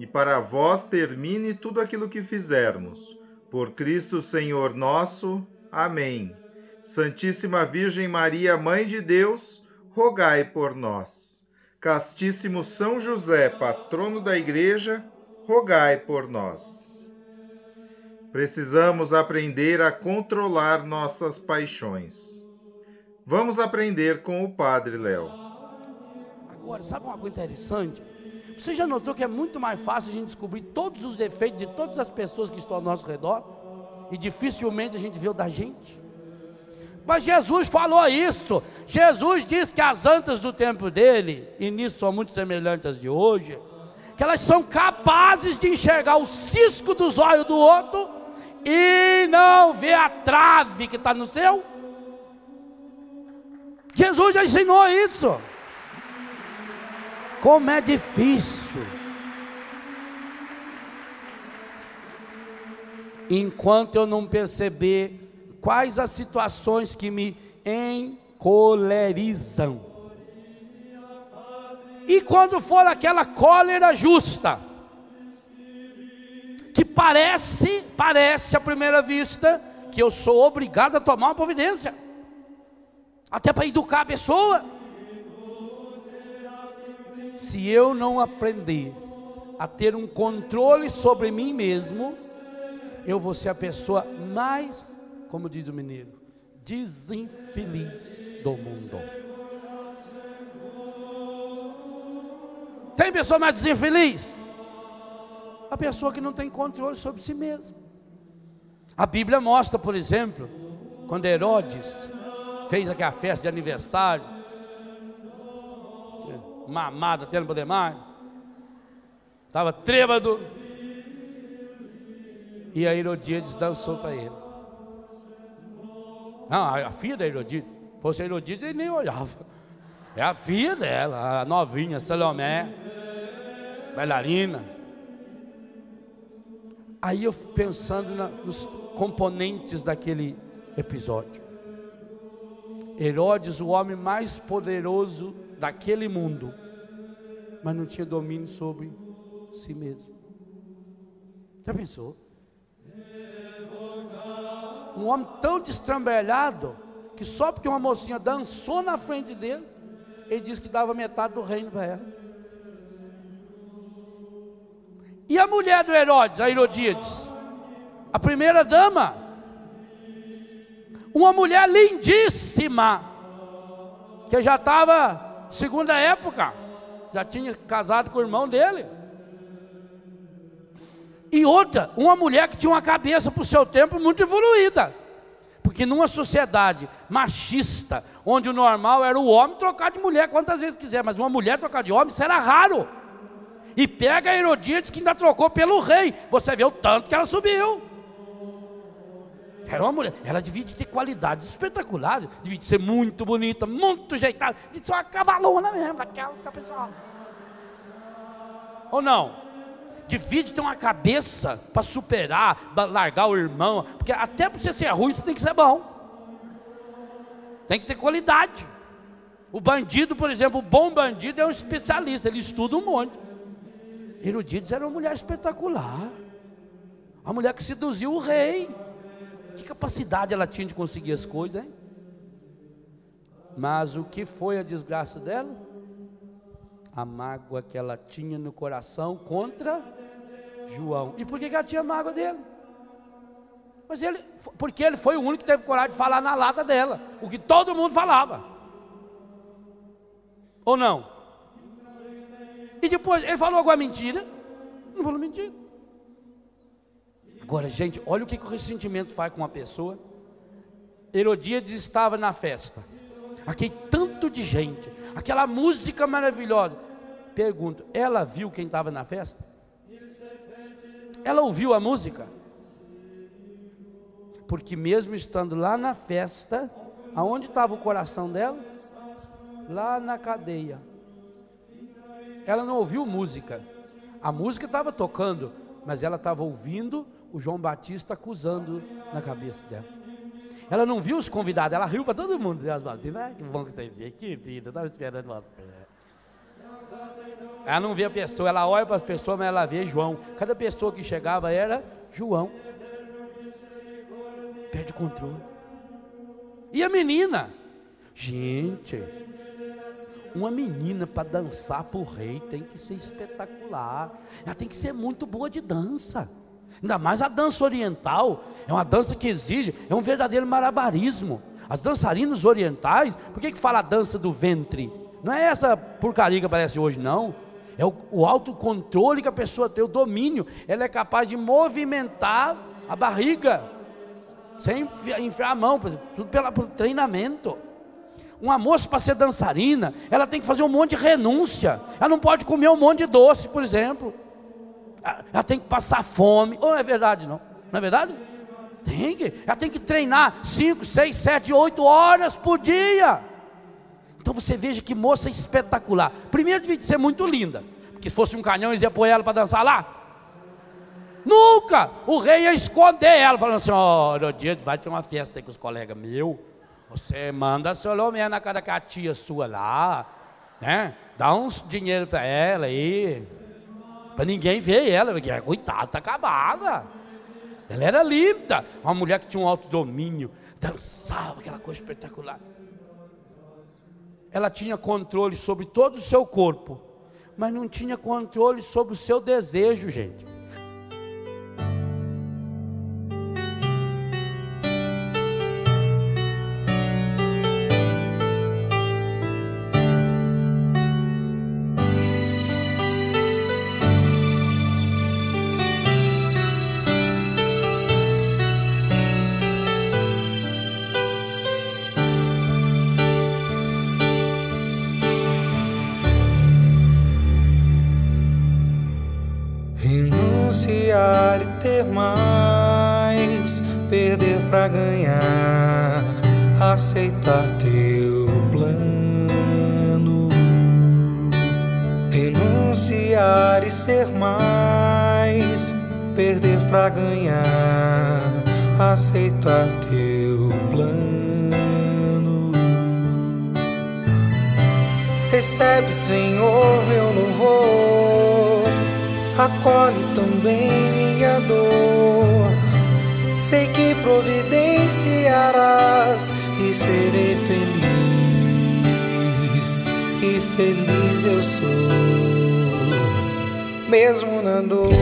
e para vós termine tudo aquilo que fizermos. Por Cristo Senhor nosso. Amém. Santíssima Virgem Maria, Mãe de Deus, rogai por nós. Castíssimo São José, patrono da Igreja, rogai por nós. Precisamos aprender a controlar nossas paixões. Vamos aprender com o Padre Léo. Agora, sabe uma coisa interessante? Você já notou que é muito mais fácil a gente descobrir todos os defeitos de todas as pessoas que estão ao nosso redor? E dificilmente a gente vê o da gente? Mas Jesus falou isso. Jesus disse que as antas do tempo dele, e nisso são muito semelhantes às de hoje, que elas são capazes de enxergar o cisco dos olhos do outro e não ver a trave que está no seu. Jesus já ensinou isso. Como é difícil. Enquanto eu não perceber quais as situações que me encolerizam. E quando for aquela cólera justa, que parece, parece à primeira vista, que eu sou obrigado a tomar uma providência, até para educar a pessoa se eu não aprender a ter um controle sobre mim mesmo, eu vou ser a pessoa mais, como diz o mineiro, desinfeliz do mundo. Tem pessoa mais desinfeliz? A pessoa que não tem controle sobre si mesmo. A Bíblia mostra, por exemplo, quando Herodes fez aquela festa de aniversário, mamado até não poder mais. Estava trêbado. E a Herodíades dançou para ele. Não, a filha da Herodíades. Fosse a Herodíades, ele nem olhava. É a filha dela, a novinha, Salomé, bailarina. Aí eu pensando na, nos componentes daquele episódio. Herodes, o homem mais poderoso daquele mundo, mas não tinha domínio sobre si mesmo. Já pensou? Um homem tão destrambelhado que só porque uma mocinha dançou na frente dele, ele disse que dava metade do reino para ela. E a mulher do Herodes, a Herodíades, a primeira dama, uma mulher lindíssima, que já estava segunda época, já tinha casado com o irmão dele. E outra, uma mulher que tinha uma cabeça para o seu tempo muito evoluída. Porque numa sociedade machista, onde o normal era o homem trocar de mulher quantas vezes quiser, mas uma mulher trocar de homem, isso era raro. E pega Herodíades que ainda trocou pelo rei. Você vê o tanto que ela subiu. Era uma mulher, ela devia ter qualidades espetaculares, devia ser muito bonita, muito jeitada, devia ser uma cavalona mesmo, daquela pessoal. Ou não? Devia ter uma cabeça para superar, para largar o irmão, porque até para você ser ruim, você tem que ser bom. Tem que ter qualidade. O bandido, por exemplo, o bom bandido é um especialista, ele estuda um monte. Herodíades era uma mulher espetacular. A mulher que seduziu o rei. Que capacidade ela tinha de conseguir as coisas, hein? Mas o que foi a desgraça dela? A mágoa que ela tinha no coração contra João. E por que, ela tinha mágoa dele? Mas ele, porque ele foi o único que teve coragem de falar na lata dela, o que todo mundo falava. Ou não? E depois, ele falou alguma mentira? Não falou mentira. Agora, gente, olha o que, que o ressentimento faz com uma pessoa. Herodíades estava na festa. Aquele tanto de gente, aquela música maravilhosa. Pergunto, ela viu quem estava na festa? Ela ouviu a música? Porque mesmo estando lá na festa, aonde estava o coração dela? Lá na cadeia. Ela não ouviu música. A música estava tocando, mas ela estava ouvindo o João Batista acusando na cabeça dela. Ela não viu os convidados, ela riu para todo mundo. Deus, ah, que bom que você veio, que vida, estava esperando você. Ela não vê a pessoa, ela olha para as pessoas, mas ela vê João. Cada pessoa que chegava era João. Perde controle. E a menina? Gente, uma menina para dançar para o rei tem que ser espetacular. Ela tem que ser muito boa de dança. Ainda mais a dança oriental, é uma dança que exige, é um verdadeiro marabarismo. As dançarinas orientais, por que, que fala a dança do ventre? Não é essa porcaria que aparece hoje, não. É o, o autocontrole que a pessoa tem, o domínio. Ela é capaz de movimentar a barriga, sem enfiar a mão, tudo pela, pelo treinamento. Uma moça para ser dançarina, ela tem que fazer um monte de renúncia. Ela não pode comer um monte de doce, por exemplo. Ela tem que passar fome. Ou é verdade, não? Não é verdade? Tem que. Ela tem que treinar 5, 6, 7, 8 horas por dia. Então você veja que moça espetacular. Primeiro devia ser muito linda. Porque se fosse um canhão, eles iam pôr ela para dançar lá. Nunca! O rei ia esconder ela, falando assim: Ó, oh, dia vai ter uma festa aí com os colegas meus. Você manda seu nome na cara da tia sua lá, né? Dá uns dinheiro para ela aí. Para ninguém ver ela, porque coitada, está acabada. Ela era linda, uma mulher que tinha um alto domínio, dançava, aquela coisa espetacular. Ela tinha controle sobre todo o seu corpo, mas não tinha controle sobre o seu desejo, gente. Aceitar teu plano, renunciar e ser mais, perder para ganhar, aceitar teu plano. Recebe, Senhor, meu louvor, acolhe também minha dor. Sei que providenciarás e serei feliz, e feliz eu sou, mesmo na dor.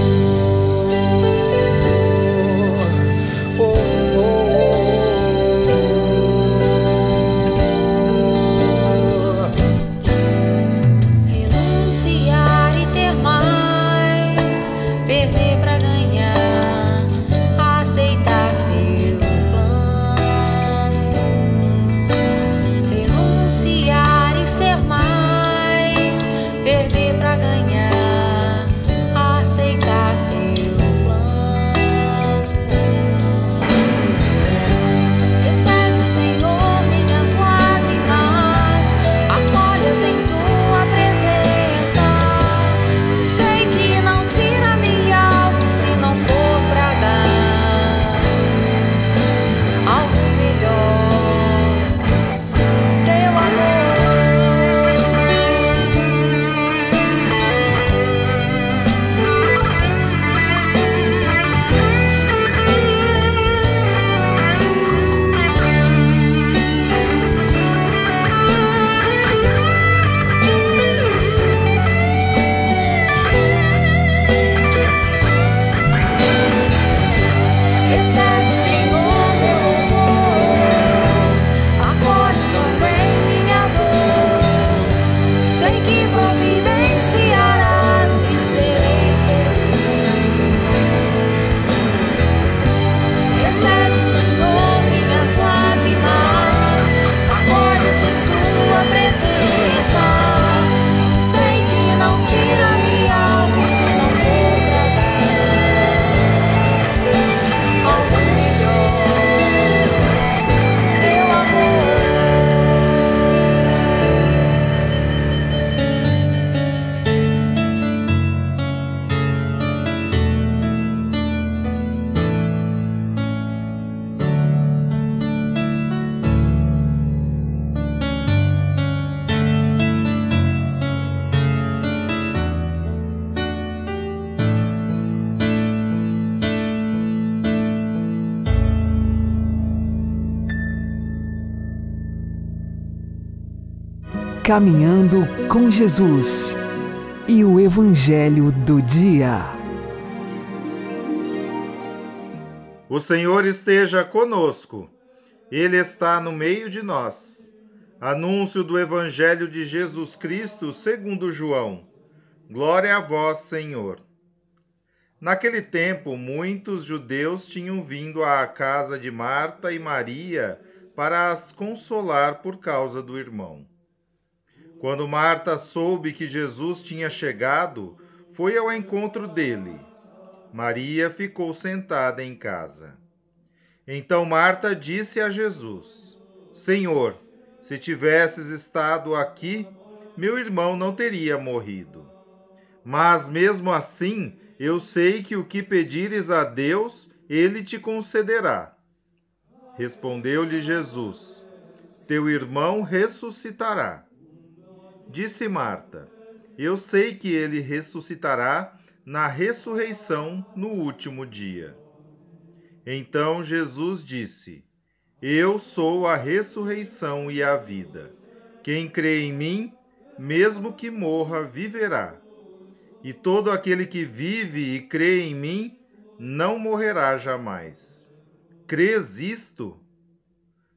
Caminhando com Jesus e o Evangelho do Dia. O Senhor esteja conosco, Ele está no meio de nós. Anúncio do Evangelho de Jesus Cristo segundo João. Glória a vós, Senhor. Naquele tempo, muitos judeus tinham vindo à casa de Marta e Maria para as consolar por causa do irmão. Quando Marta soube que Jesus tinha chegado, foi ao encontro dele. Maria ficou sentada em casa. Então Marta disse a Jesus: Senhor, se tivesses estado aqui, meu irmão não teria morrido. Mas mesmo assim, eu sei que o que pedires a Deus, ele te concederá. Respondeu-lhe Jesus: Teu irmão ressuscitará. Disse Marta: Eu sei que ele ressuscitará na ressurreição no último dia. Então Jesus disse: Eu sou a ressurreição e a vida. Quem crê em mim, mesmo que morra, viverá. E todo aquele que vive e crê em mim, não morrerá jamais. Crês isto?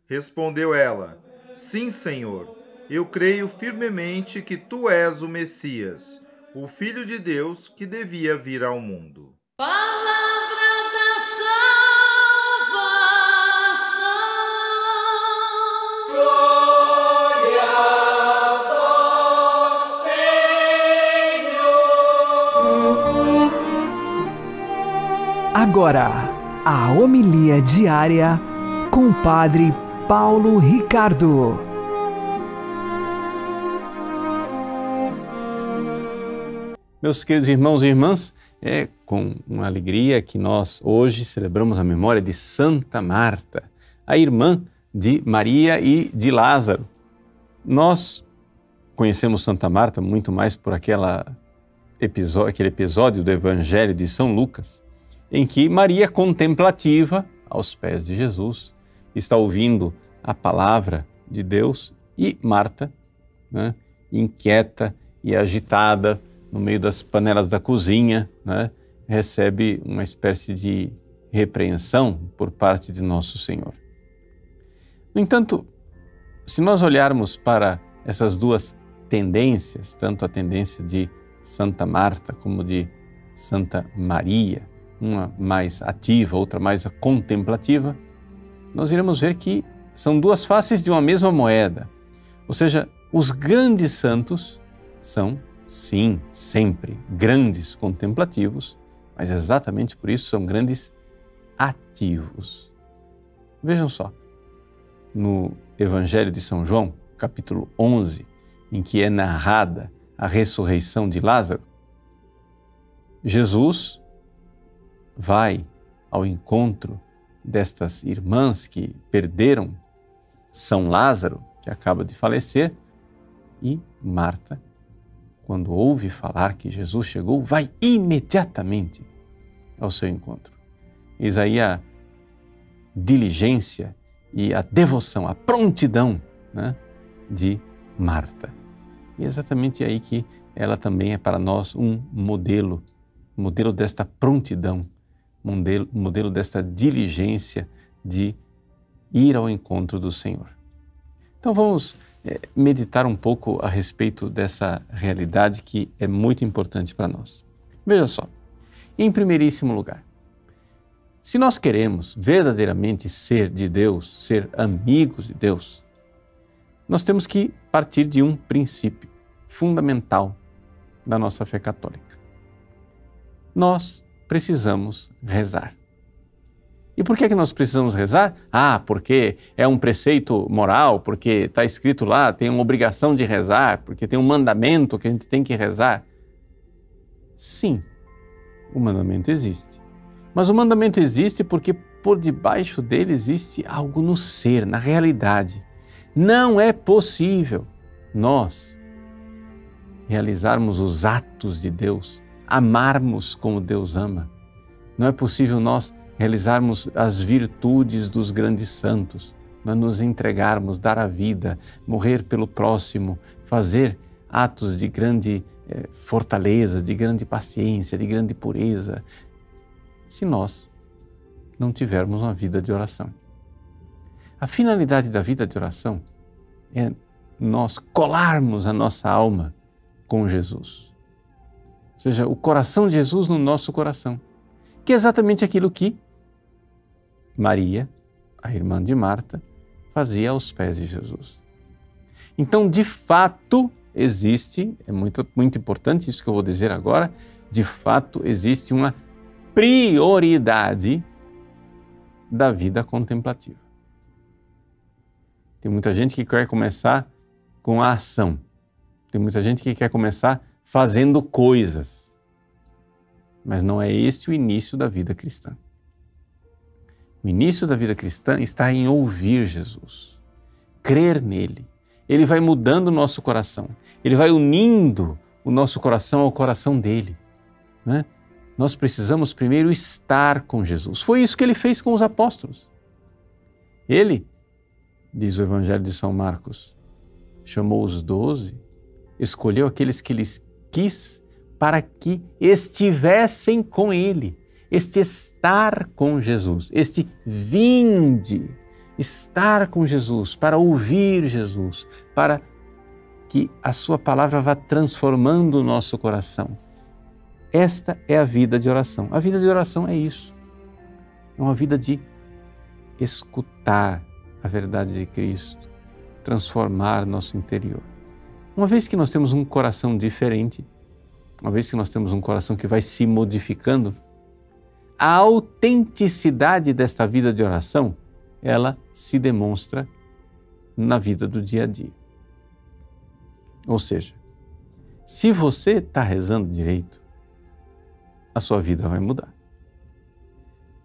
Respondeu ela: Sim, Senhor. Eu creio firmemente que tu és o Messias, o Filho de Deus que devia vir ao mundo. Palavra da salvação. Glória a vós, Senhor. Agora a homilia diária com o Padre Paulo Ricardo. Meus queridos irmãos e irmãs, é com uma alegria que nós hoje celebramos a memória de Santa Marta, a irmã de Maria e de Lázaro. Nós conhecemos Santa Marta muito mais por aquela episódio, aquele episódio do Evangelho de São Lucas, em que Maria, contemplativa, aos pés de Jesus, está ouvindo a palavra de Deus e Marta, né, inquieta e agitada no meio das panelas da cozinha, né, recebe uma espécie de repreensão por parte de Nosso Senhor. No entanto, se nós olharmos para essas duas tendências, tanto a tendência de Santa Marta como de Santa Maria, uma mais ativa, outra mais contemplativa, nós iremos ver que são duas faces de uma mesma moeda. Ou seja, os grandes santos são, sim, sempre grandes contemplativos, mas exatamente por isso são grandes ativos. Vejam só, no Evangelho de São João, capítulo 11, em que é narrada a ressurreição de Lázaro, Jesus vai ao encontro destas irmãs que perderam São Lázaro, que acaba de falecer, e Marta, quando ouve falar que Jesus chegou, vai imediatamente ao seu encontro. Eis aí a diligência e a devoção, a prontidão né, de Marta. E é exatamente aí que ela também é para nós um modelo, modelo desta prontidão modelo, modelo desta diligência de ir ao encontro do Senhor. Então vamos meditar um pouco a respeito dessa realidade que é muito importante para nós. Veja só, em primeiríssimo lugar, se nós queremos verdadeiramente ser de Deus, ser amigos de Deus, nós temos que partir de um princípio fundamental da nossa fé católica. Nós precisamos rezar. E por que, que nós precisamos rezar? Ah, porque é um preceito moral, porque está escrito lá, tem uma obrigação de rezar, porque tem um mandamento que a gente tem que rezar. Sim, o mandamento existe. Mas o mandamento existe porque por debaixo dele existe algo no ser, na realidade. Não é possível nós realizarmos os atos de Deus amarmos como Deus ama. Não é possível nós realizarmos as virtudes dos grandes santos. nós nos entregarmos, dar a vida, morrer pelo próximo, fazer atos de grande eh, fortaleza, de grande paciência, de grande pureza, se nós não tivermos uma vida de oração. A finalidade da vida de oração é nós colarmos a nossa alma com Jesus. Ou seja, o coração de Jesus no nosso coração, que é exatamente aquilo que Maria, a irmã de Marta, fazia aos pés de Jesus. Então, de fato, existe, é muito, muito importante isso que eu vou dizer agora, de fato existe uma prioridade da vida contemplativa. Tem muita gente que quer começar com a ação. Tem muita gente que quer começar fazendo coisas. Mas não é esse o início da vida cristã. O início da vida cristã está em ouvir Jesus, crer nele. Ele vai mudando o nosso coração, ele vai unindo o nosso coração ao coração dele. Né? Nós precisamos primeiro estar com Jesus. Foi isso que ele fez com os apóstolos. Ele, diz o Evangelho de São Marcos, chamou os doze, escolheu aqueles que lhes quis para que estivessem com ele este estar com Jesus, este vinde, estar com Jesus, para ouvir Jesus, para que a Sua palavra vá transformando o nosso coração. Esta é a vida de oração. A vida de oração é isso. É uma vida de escutar a verdade de Cristo, transformar nosso interior. Uma vez que nós temos um coração diferente, uma vez que nós temos um coração que vai se modificando, a autenticidade desta vida de oração, ela se demonstra na vida do dia a dia. Ou seja, se você está rezando direito, a sua vida vai mudar.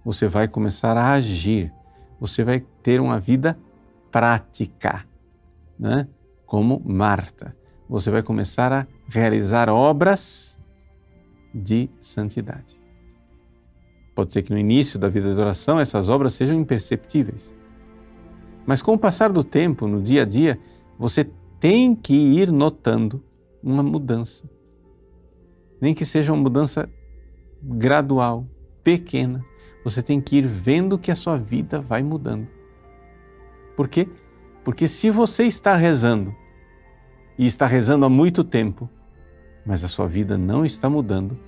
Você vai começar a agir, você vai ter uma vida prática, né? como Marta. Você vai começar a realizar obras de santidade. Pode ser que no início da vida de oração essas obras sejam imperceptíveis. Mas com o passar do tempo, no dia a dia, você tem que ir notando uma mudança. Nem que seja uma mudança gradual, pequena. Você tem que ir vendo que a sua vida vai mudando. Por quê? Porque se você está rezando e está rezando há muito tempo, mas a sua vida não está mudando,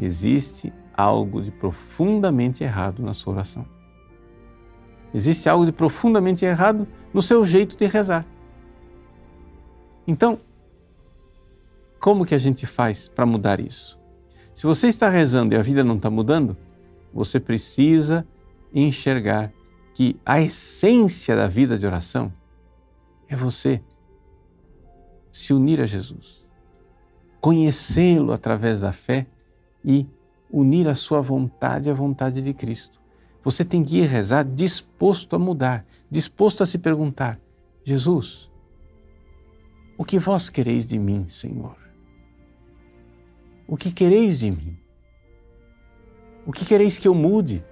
existe algo de profundamente errado na sua oração. Existe algo de profundamente errado no seu jeito de rezar. Então, como que a gente faz para mudar isso? Se você está rezando e a vida não está mudando, você precisa enxergar que a essência da vida de oração é você se unir a Jesus, conhecê-lo através da fé e unir a sua vontade à vontade de Cristo. Você tem que ir rezar disposto a mudar, disposto a se perguntar: Jesus, o que vós quereis de mim, Senhor? O que quereis de mim? O que quereis que eu mude?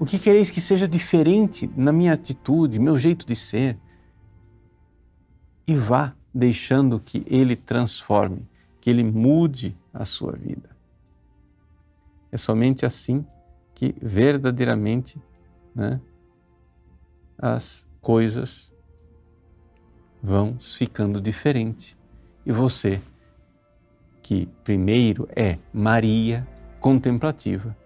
O que quereis que seja diferente na minha atitude, meu jeito de ser? E vá deixando que Ele transforme, que Ele mude a sua vida. É somente assim que verdadeiramente né, as coisas vão ficando diferentes. E você, que primeiro é Maria contemplativa,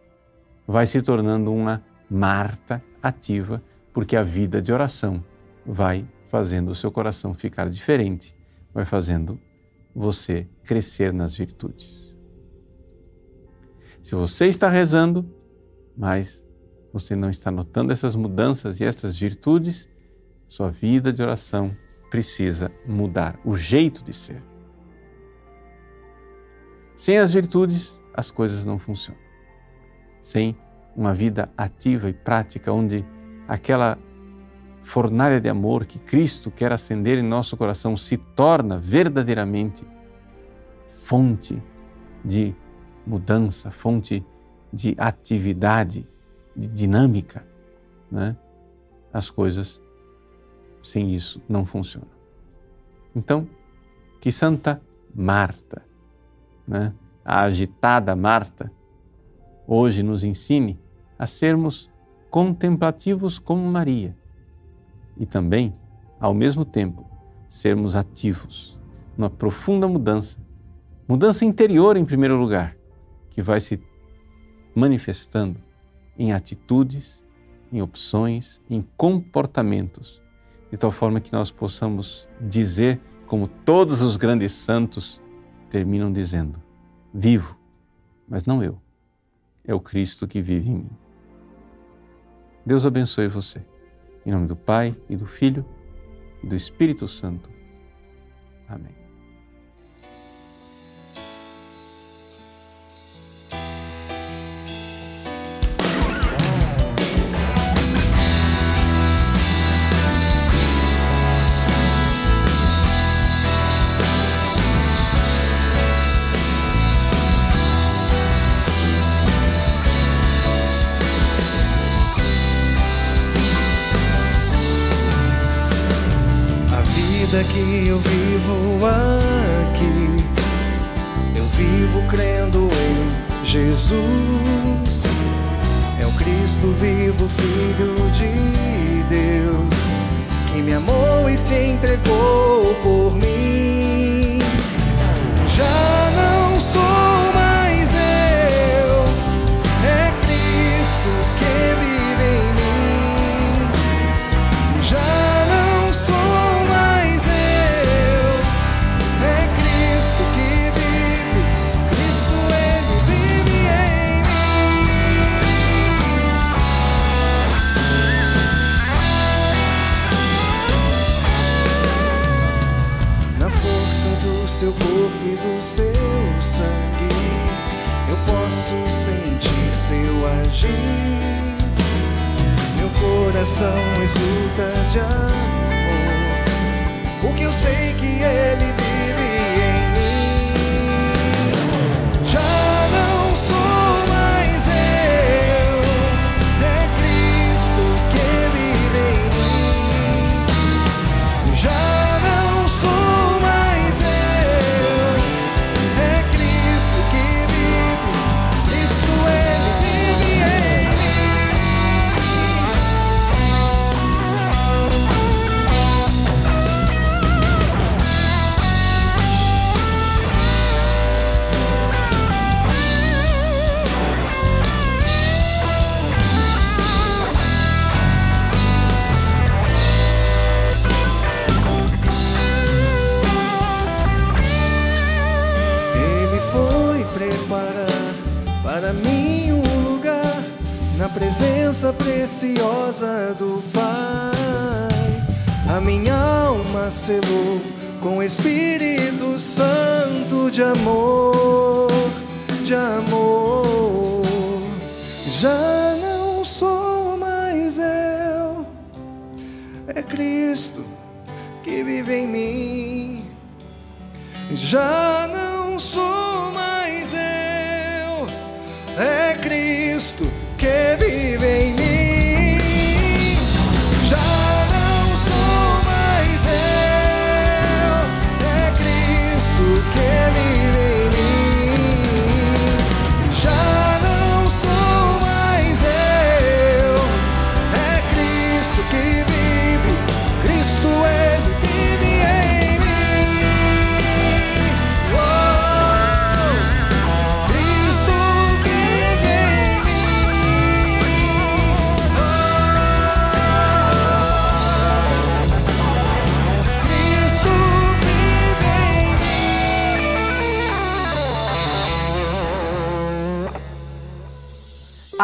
vai se tornando uma Marta ativa, porque a vida de oração vai fazendo o seu coração ficar diferente, vai fazendo você crescer nas virtudes. Se você está rezando, mas você não está notando essas mudanças e essas virtudes, sua vida de oração precisa mudar o jeito de ser. Sem as virtudes, as coisas não funcionam. Sem uma vida ativa e prática, onde aquela fornalha de amor que Cristo quer acender em nosso coração se torna verdadeiramente fonte de mudança, fonte de atividade, de dinâmica, né? as coisas sem isso não funcionam. Então, que Santa Marta, né, a agitada Marta, hoje nos ensine a sermos contemplativos como Maria e também, ao mesmo tempo, sermos ativos numa profunda mudança, mudança interior em primeiro lugar, que vai se manifestando em atitudes, em opções, em comportamentos, de tal forma que nós possamos dizer, como todos os grandes santos terminam dizendo: Vivo, mas não eu, é o Cristo que vive em mim. Deus abençoe você. Em nome do Pai e do Filho e do Espírito Santo. Amém. Vida que eu vivo aqui, eu vivo crendo em Jesus. É o Cristo vivo, Filho de Deus, que me amou e se entregou por mim. Do seu sangue, eu posso sentir seu agir. Meu coração exulta de amor, porque eu sei que Ele preciosa do Pai. A minha alma selou com o Espírito Santo de amor, de amor. Já não sou mais eu, é Cristo que vive em mim. Já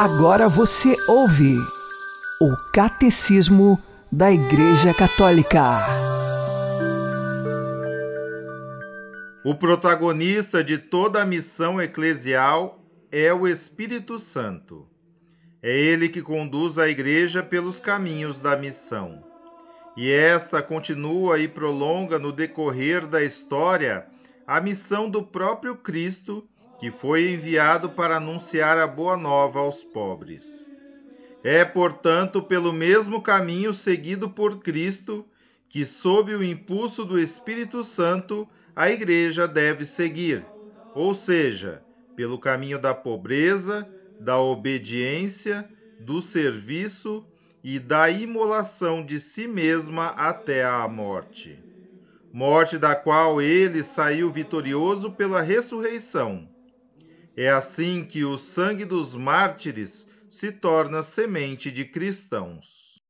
Agora você ouve o Catecismo da Igreja Católica. O protagonista de toda a missão eclesial é o Espírito Santo. É ele que conduz a igreja pelos caminhos da missão. E esta continua e prolonga no decorrer da história a missão do próprio Cristo, que foi enviado para anunciar a boa nova aos pobres. É, portanto, pelo mesmo caminho seguido por Cristo que, sob o impulso do Espírito Santo, a Igreja deve seguir, ou seja, pelo caminho da pobreza, da obediência, do serviço e da imolação de si mesma até a morte. Morte da qual ele saiu vitorioso pela ressurreição. É assim que o sangue dos mártires se torna semente de cristãos.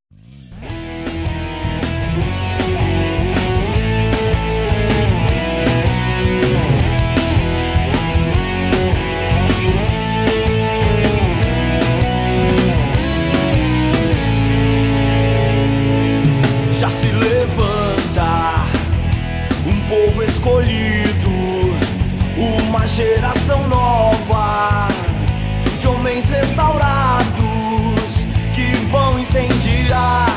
Já se levanta um povo escolhido, uma geração homens restaurados que vão incendiar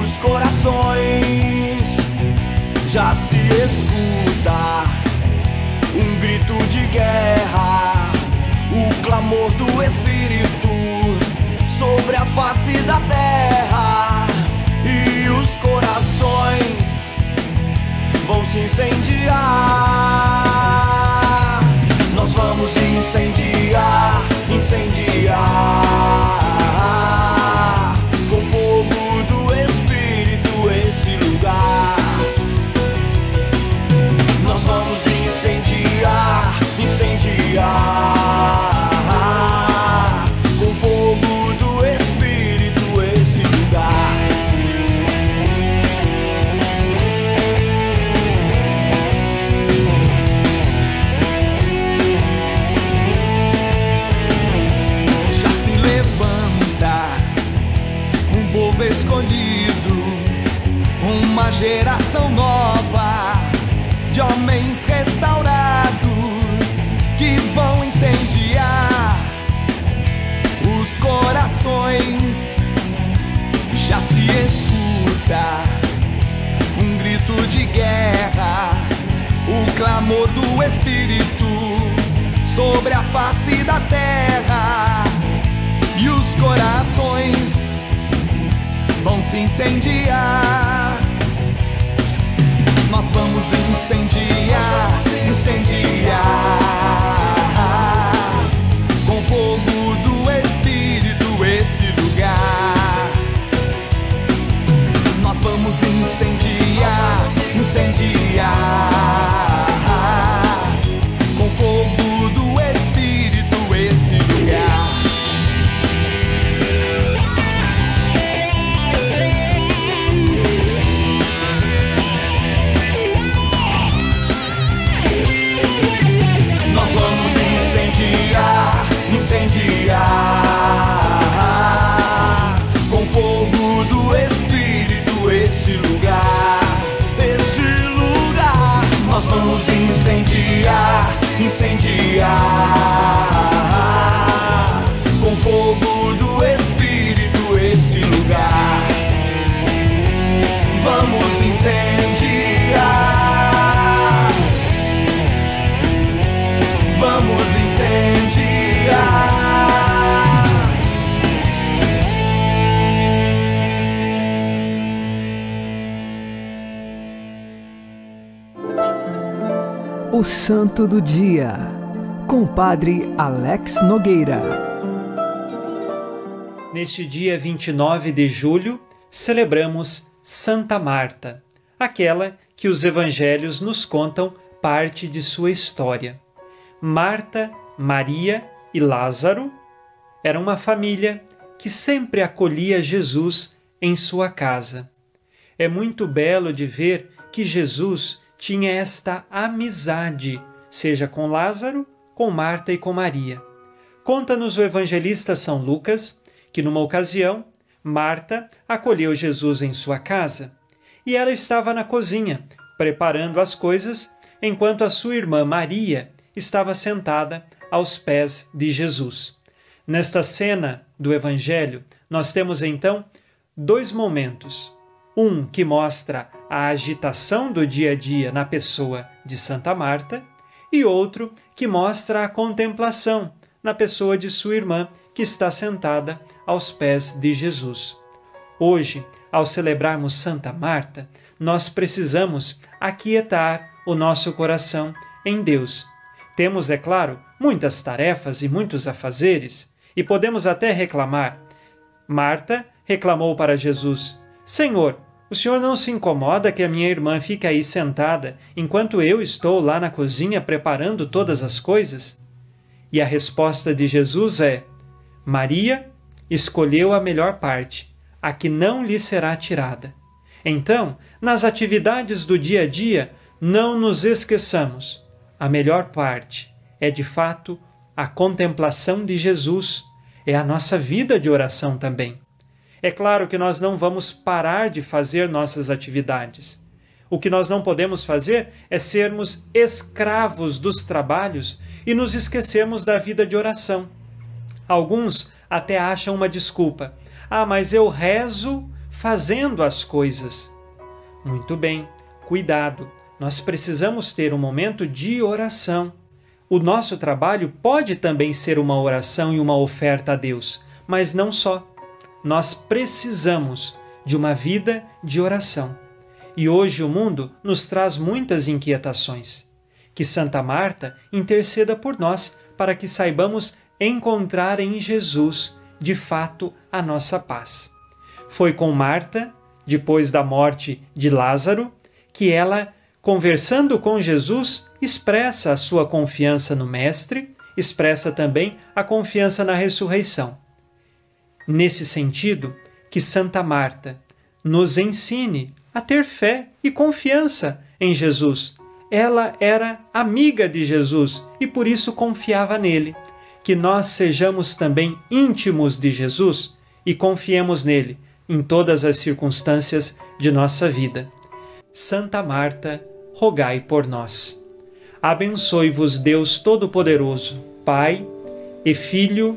os corações. Já se escuta um grito de guerra, o clamor do Espírito sobre a face da terra e os corações vão se incendiar. Incendiar incendiar, incendiar Santo do Dia, com o Padre Alex Nogueira. Neste dia 29 de julho, celebramos Santa Marta, aquela que os evangelhos nos contam parte de sua história. Marta, Maria e Lázaro eram uma família que sempre acolhia Jesus em sua casa. É muito belo de ver que Jesus tinha esta amizade, seja com Lázaro, com Marta e com Maria. Conta-nos o evangelista São Lucas que, numa ocasião, Marta acolheu Jesus em sua casa e ela estava na cozinha, preparando as coisas, enquanto a sua irmã Maria estava sentada aos pés de Jesus. Nesta cena do Evangelho, nós temos então dois momentos. Um que mostra a agitação do dia a dia na pessoa de Santa Marta, e outro que mostra a contemplação na pessoa de sua irmã, que está sentada aos pés de Jesus. Hoje, ao celebrarmos Santa Marta, nós precisamos aquietar o nosso coração em Deus. Temos, é claro, muitas tarefas e muitos afazeres, e podemos até reclamar. Marta reclamou para Jesus: Senhor, o senhor não se incomoda que a minha irmã fique aí sentada enquanto eu estou lá na cozinha preparando todas as coisas? E a resposta de Jesus é: Maria escolheu a melhor parte, a que não lhe será tirada. Então, nas atividades do dia a dia, não nos esqueçamos. A melhor parte é, de fato, a contemplação de Jesus, é a nossa vida de oração também. É claro que nós não vamos parar de fazer nossas atividades. O que nós não podemos fazer é sermos escravos dos trabalhos e nos esquecermos da vida de oração. Alguns até acham uma desculpa. Ah, mas eu rezo fazendo as coisas. Muito bem, cuidado, nós precisamos ter um momento de oração. O nosso trabalho pode também ser uma oração e uma oferta a Deus, mas não só nós precisamos de uma vida de oração. E hoje o mundo nos traz muitas inquietações. Que Santa Marta interceda por nós para que saibamos encontrar em Jesus, de fato, a nossa paz. Foi com Marta, depois da morte de Lázaro, que ela, conversando com Jesus, expressa a sua confiança no Mestre, expressa também a confiança na ressurreição. Nesse sentido, que Santa Marta nos ensine a ter fé e confiança em Jesus. Ela era amiga de Jesus e por isso confiava nele. Que nós sejamos também íntimos de Jesus e confiemos nele em todas as circunstâncias de nossa vida. Santa Marta, rogai por nós. Abençoe-vos Deus Todo-Poderoso, Pai e Filho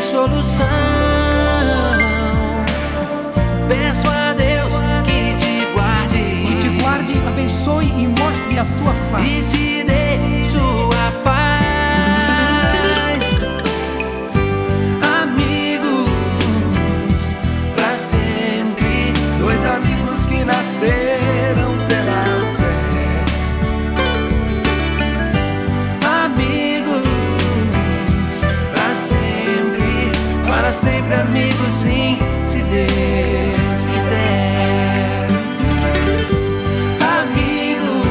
Solução. Peço a Deus que te guarde, Que te guarde, abençoe e mostre a sua e face. te dê sua para sempre amigos, sim, se Deus quiser. Amigos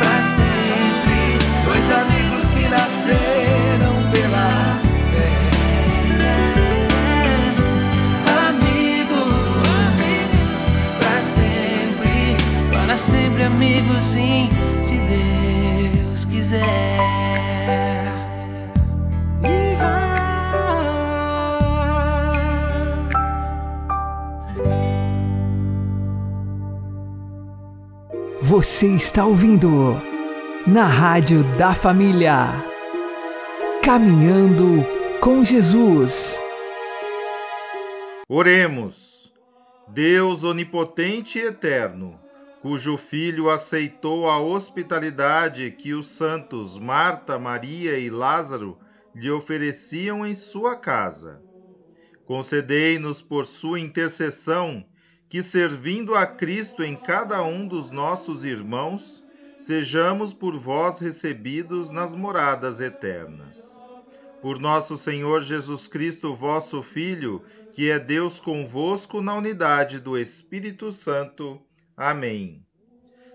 para sempre, dois amigos que nasceram pela fé. Amigos, para sempre, para sempre amigos, sim, se Deus quiser. Você está ouvindo na Rádio da Família. Caminhando com Jesus. Oremos. Deus onipotente e eterno, cujo Filho aceitou a hospitalidade que os santos Marta, Maria e Lázaro lhe ofereciam em sua casa. Concedei-nos por sua intercessão que, servindo a Cristo em cada um dos nossos irmãos, sejamos por vós recebidos nas moradas eternas. Por nosso Senhor Jesus Cristo, vosso Filho, que é Deus convosco na unidade do Espírito Santo. Amém.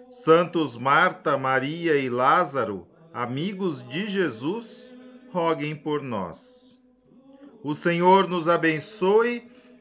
Santos Marta, Maria e Lázaro, amigos de Jesus, roguem por nós. O Senhor nos abençoe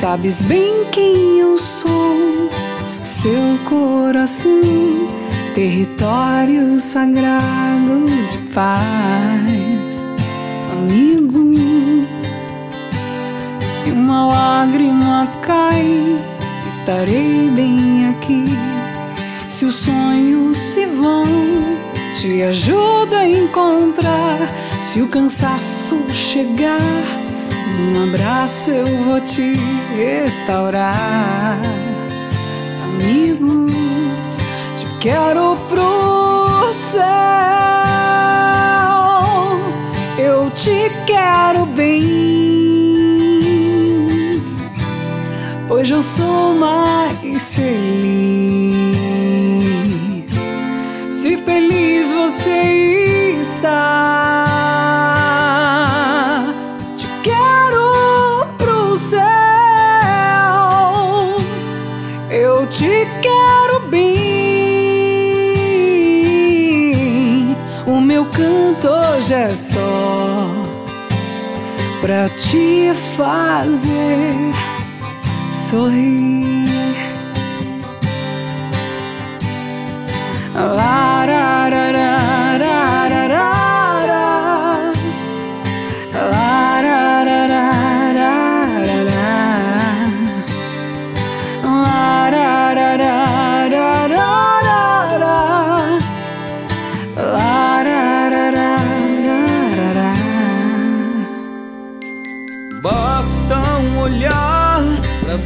Sabes bem quem eu sou. Seu coração, território sagrado de paz. Amigo, se uma lágrima cai, estarei bem aqui. Se os sonhos se vão, te ajudo a encontrar. Se o cansaço chegar, num abraço eu vou te restaurar. Amigo, te quero pro céu. Eu te quero bem. Hoje eu sou mais feliz. Hoje é só pra te fazer sorrir.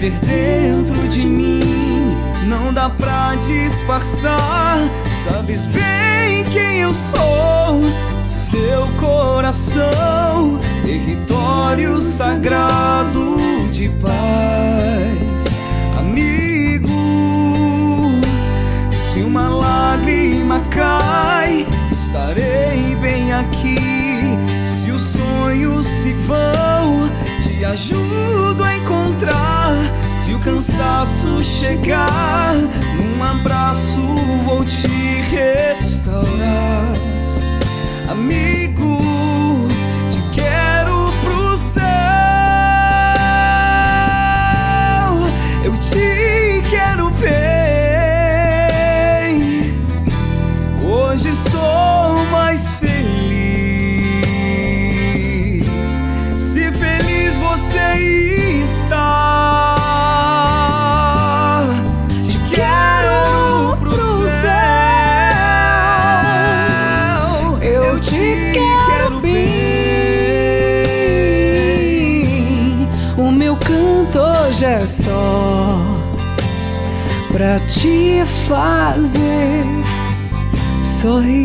Pra ver dentro de mim. Não dá pra disfarçar. Sabes bem quem eu sou. Seu coração, território sagrado de paz. Amigo, se uma lágrima cai, ajudo a encontrar. Se o cansaço chegar, num abraço vou te restaurar. Amigo, fazer sorrir.